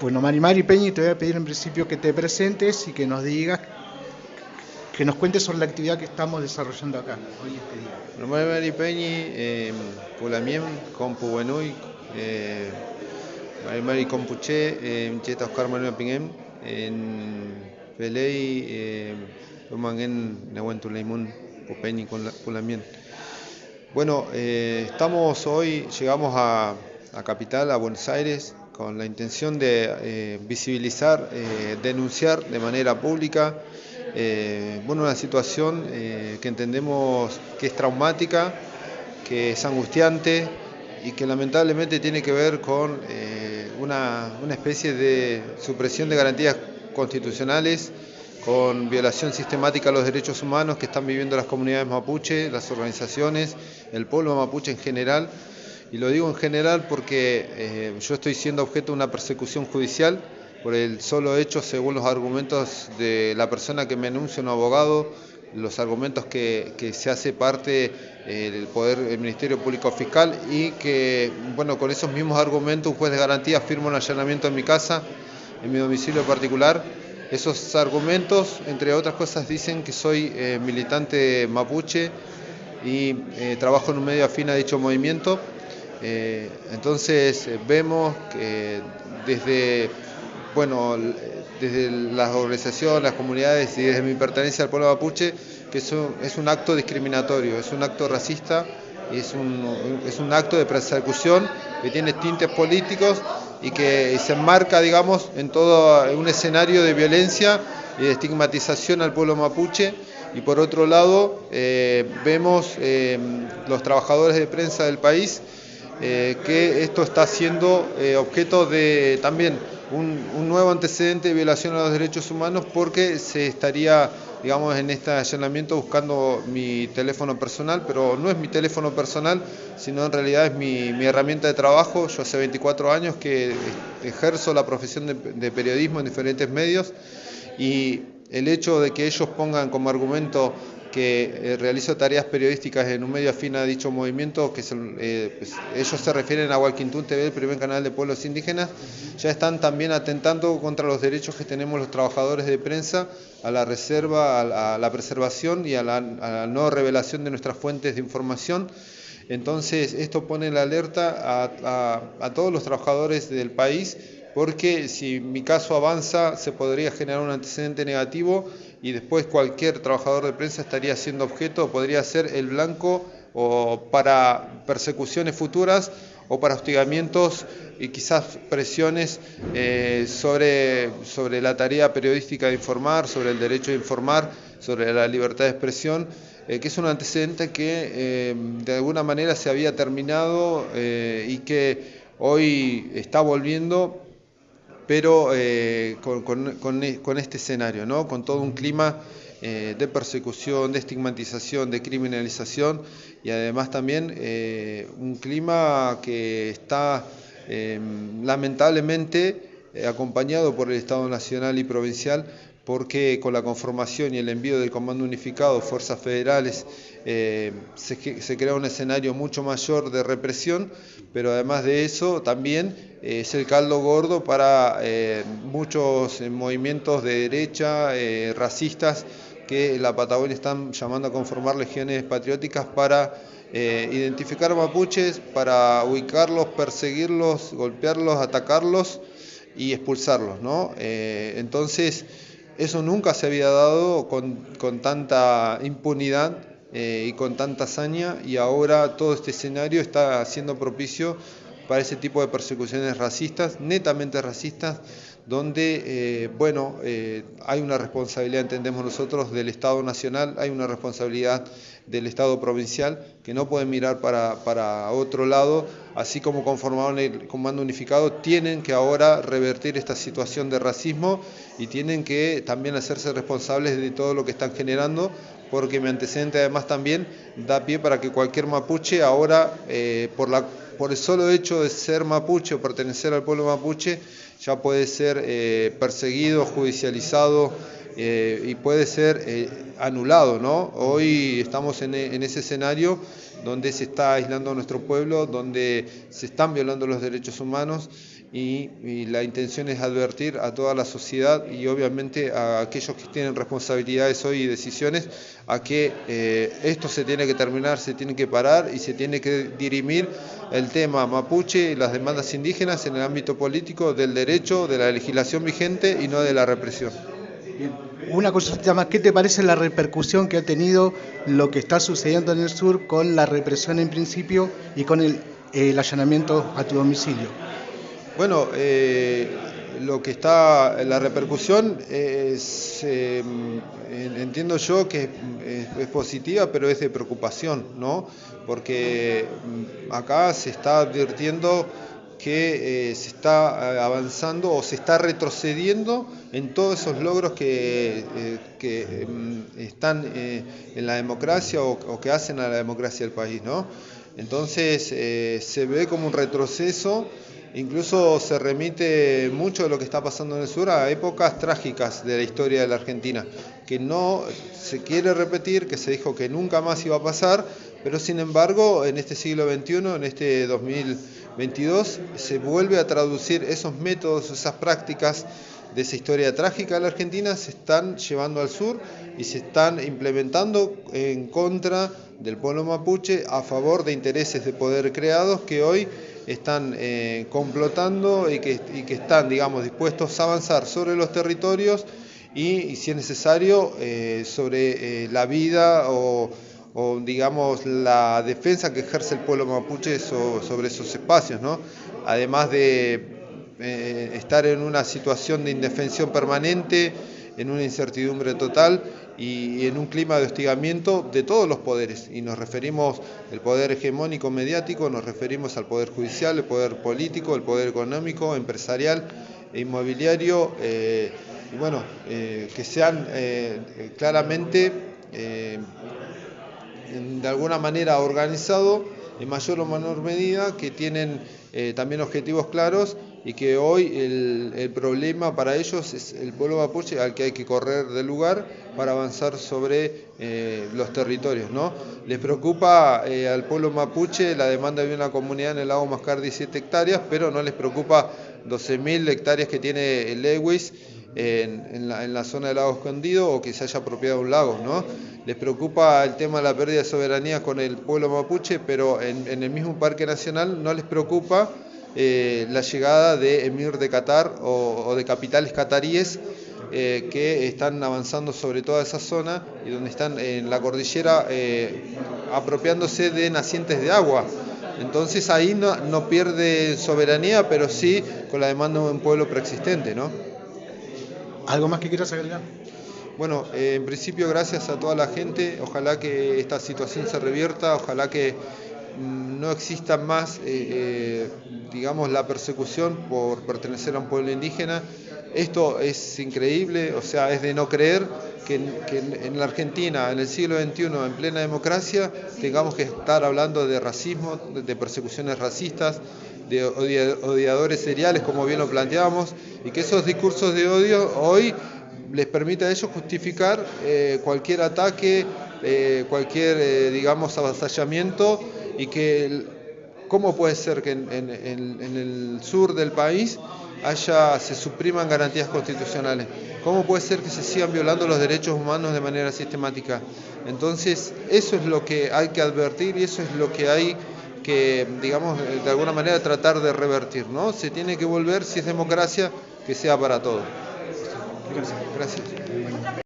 Bueno, Marimari Peñi, te voy a pedir en principio que te presentes y que nos digas, que nos cuentes sobre la actividad que estamos desarrollando acá hoy este día. Bueno, Marimari Peñi, eh, Pulamien, Compu Buenui, eh, Marimari Compuche, eh, Cheta Oscar Manuel Pingem, en Pelei, eh, Lumangen, Nehuentuleimun, Pupeñi, Pulamien. Bueno, eh, estamos hoy, llegamos a, a Capital, a Buenos Aires, con la intención de eh, visibilizar, eh, denunciar de manera pública eh, bueno, una situación que entendemos que es traumática, que es angustiante y que lamentablemente tiene que ver con una, una especie de supresión de garantías constitucionales con violación sistemática a los derechos humanos que están viviendo las comunidades mapuche, las organizaciones, el pueblo mapuche en general y lo digo en general porque eh, yo estoy siendo objeto de una persecución judicial por el solo hecho, según los argumentos de la persona que me anuncia, un abogado, los argumentos que, se hace parte eh, del poder del Ministerio Público Fiscal y que, bueno, con esos mismos argumentos un juez de garantía firma un allanamiento en mi casa, en mi domicilio particular. Esos argumentos, entre otras cosas, dicen que soy eh, militante mapuche y trabajo en un medio afín a dicho movimiento eh, entonces eh, vemos que desde, bueno, desde las organizaciones, las comunidades y desde mi pertenencia al pueblo mapuche, que eso es un acto discriminatorio, es un acto racista y es un, es un acto de persecución que tiene tintes políticos y que se enmarca, digamos, en todo un escenario de violencia y de estigmatización al pueblo mapuche. Y por otro lado, eh, vemos los trabajadores de prensa del país eh, que esto está siendo eh, objeto de también un, nuevo antecedente de violación a los derechos humanos porque se estaría, digamos, en este allanamiento buscando mi teléfono personal, pero no es mi teléfono personal, sino en realidad es mi, mi herramienta de trabajo. Yo hace 24 años que ejerzo la profesión de, de periodismo en diferentes medios y el hecho de que ellos pongan como argumento que eh, realizo tareas periodísticas en un medio afín a dicho movimiento, que eh, pues, ellos se refieren a Hualquintún TV, el primer canal de pueblos indígenas, ya están también atentando contra los derechos que tenemos los trabajadores de prensa, a la reserva, a la, preservación y a la, a la, no revelación de nuestras fuentes de información. Entonces, esto pone la alerta a, a todos los trabajadores del país porque si mi caso avanza se podría generar un antecedente negativo y después cualquier trabajador de prensa estaría siendo objeto, podría ser el blanco o para persecuciones futuras o para hostigamientos y quizás presiones eh, sobre, sobre la tarea periodística de informar, sobre el derecho de informar, sobre la libertad de expresión, eh, que es un antecedente que eh, de alguna manera se había terminado y que hoy está volviendo pero eh, con, con, este escenario, ¿no? con todo un clima eh, de persecución, de estigmatización, de criminalización y además también eh, un clima que está em, lamentablemente acompañado por el Estado Nacional y Provincial porque con la conformación y el envío del Comando Unificado, Fuerzas Federales, eh, se, crea un escenario mucho mayor de represión, pero además de eso también eh, es el caldo gordo para eh, muchos movimientos de derecha, racistas, que en la Patagonia están llamando a conformar legiones patrióticas para identificar mapuches, para ubicarlos, perseguirlos, golpearlos, atacarlos y expulsarlos. entonces, eso nunca se había dado con, tanta impunidad eh, y con tanta hazaña y ahora todo este escenario está siendo propicio para ese tipo de persecuciones racistas, netamente racistas, donde, eh, bueno, eh, hay una responsabilidad, entendemos nosotros, del Estado Nacional, hay una responsabilidad del Estado Provincial, que no pueden mirar para, para otro lado, así como conformaron el Comando Unificado, tienen que ahora revertir esta situación de racismo y tienen que también hacerse responsables de todo lo que están generando, porque mi antecedente además también da pie para que cualquier mapuche ahora, eh, por, la, por el solo hecho de ser mapuche o pertenecer al pueblo mapuche, ya puede ser eh, perseguido, judicializado eh, y puede ser eh, anulado. ¿no? Hoy estamos en, en, ese escenario donde se está aislando a nuestro pueblo, donde se están violando los derechos humanos y, la intención es advertir a toda la sociedad y obviamente a aquellos que tienen responsabilidades hoy y decisiones a que eh, esto se tiene que terminar, se tiene que parar y se tiene que dirimir el tema mapuche y las demandas indígenas en el ámbito político del derecho, de la legislación vigente y no de la represión. Una cosa más, ¿qué te parece la repercusión que ha tenido lo que está sucediendo en el sur con la represión en principio y con el allanamiento a tu domicilio? Bueno, eh, lo que está, la repercusión es, eh, entiendo yo que es, positiva, pero es de preocupación, ¿no? Porque mm, acá se está advirtiendo que eh, se está avanzando o se está retrocediendo en todos esos logros que, eh, mm, están eh, en la democracia o, o, que hacen a la democracia del país, ¿no? Entonces se ve como un retroceso Incluso se remite mucho de lo que está pasando en el sur a épocas trágicas de la historia de la Argentina, que no se quiere repetir, que se dijo que nunca más iba a pasar, pero sin embargo en este siglo XXI, en este 2022, se vuelve a traducir esos métodos, esas prácticas de esa historia trágica de la Argentina se están llevando al sur y se están implementando en contra del pueblo mapuche a favor de intereses de poder creados que hoy están eh, complotando y que, y que, están, digamos, dispuestos a avanzar sobre los territorios y, si es necesario, eh, sobre eh, la vida o, digamos, la defensa que ejerce el pueblo mapuche so, sobre esos espacios, ¿no? Además de estar en una situación de indefensión permanente, en una incertidumbre total y, en un clima de hostigamiento de todos los poderes. Y nos referimos al poder hegemónico mediático, nos referimos al poder judicial, el poder político, el poder económico, empresarial e inmobiliario. Eh, y bueno, eh, que sean eh, claramente, en, de alguna manera, organizados en mayor o menor medida, que tienen también objetivos claros y que hoy el, problema para ellos es el pueblo mapuche al que hay que correr del lugar para avanzar sobre eh, los territorios. ¿no? Les preocupa eh, al pueblo mapuche la demanda de una comunidad en el lago Mascar 17 hectáreas, pero no les preocupa 12.000 hectáreas que tiene Lewis en, en, la, zona del lago escondido o que se haya apropiado un lago. ¿no? Les preocupa el tema de la pérdida de soberanía con el pueblo mapuche, pero en, en el mismo parque nacional no les preocupa eh, la llegada de emir de Qatar o, o de capitales cataríes eh, que están avanzando sobre toda esa zona y donde están en la cordillera eh, apropiándose de nacientes de agua. Entonces ahí no, no, pierde soberanía, pero sí con la demanda de un pueblo preexistente. ¿no? ¿Algo más que quieras agregar? Bueno, eh, en principio gracias a toda la gente, ojalá que esta situación se revierta, ojalá que no exista más, eh, eh, digamos, la persecución por pertenecer a un pueblo indígena. Esto es increíble, o sea, es de no creer que, en la Argentina, en el siglo XXI, en plena democracia, tengamos que estar hablando de racismo, de persecuciones racistas, de odiadores seriales, como bien lo planteábamos, y que esos discursos de odio hoy les permite a ellos justificar eh, cualquier ataque, cualquier, digamos, avasallamiento, y que, ¿cómo puede ser que en, el sur del país haya, se supriman garantías constitucionales? ¿Cómo puede ser que se sigan violando los derechos humanos de manera sistemática? Entonces, eso es lo que hay que advertir y eso es lo que hay que, digamos, de alguna manera tratar de revertir, ¿no? Se tiene que volver, si es democracia, que sea para todos. Gracias.